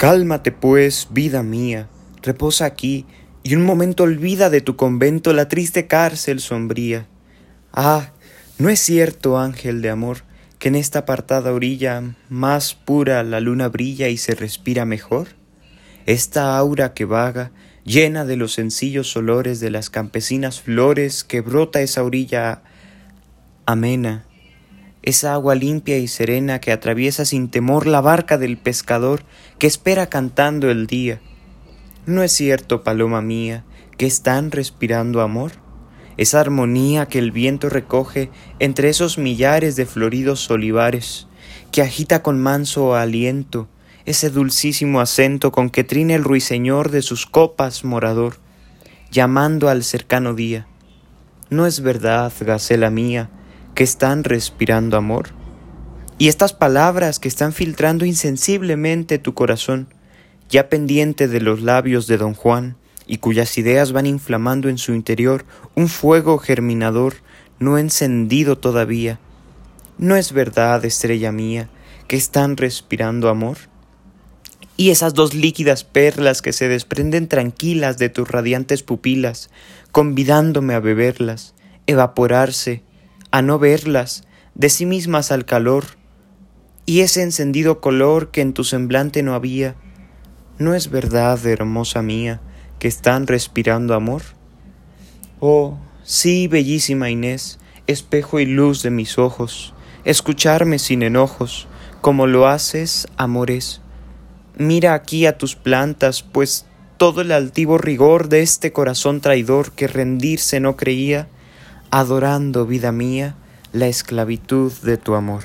Cálmate, pues, vida mía, reposa aquí, y un momento olvida de tu convento la triste cárcel sombría. Ah, ¿no es cierto, ángel de amor, que en esta apartada orilla más pura la luna brilla y se respira mejor? Esta aura que vaga, llena de los sencillos olores de las campesinas flores que brota esa orilla amena, esa agua limpia y serena que atraviesa sin temor la barca del pescador que espera cantando el día. ¿No es cierto, paloma mía, que están respirando amor? Esa armonía que el viento recoge entre esos millares de floridos olivares, que agita con manso aliento ese dulcísimo acento con que trina el ruiseñor de sus copas morador, llamando al cercano día. ¿No es verdad, gacela mía, que están respirando amor? Y estas palabras que están filtrando insensiblemente tu corazón, ya pendiente de los labios de don Juan, y cuyas ideas van inflamando en su interior un fuego germinador no encendido todavía. ¿No es verdad, estrella mía, que están respirando amor? Y esas dos líquidas perlas que se desprenden tranquilas de tus radiantes pupilas, convidándome a beberlas, evaporarse, a no verlas, de sí mismas al calor, y ese encendido color que en tu semblante no había, ¿no es verdad, hermosa mía, que están respirando amor? Oh, sí, bellísima Inés, espejo y luz de mis ojos, escucharme sin enojos, como lo haces, amores. Mira aquí a tus plantas, pues todo el altivo rigor de este corazón traidor que rendirse no creía, adorando, vida mía, la esclavitud de tu amor.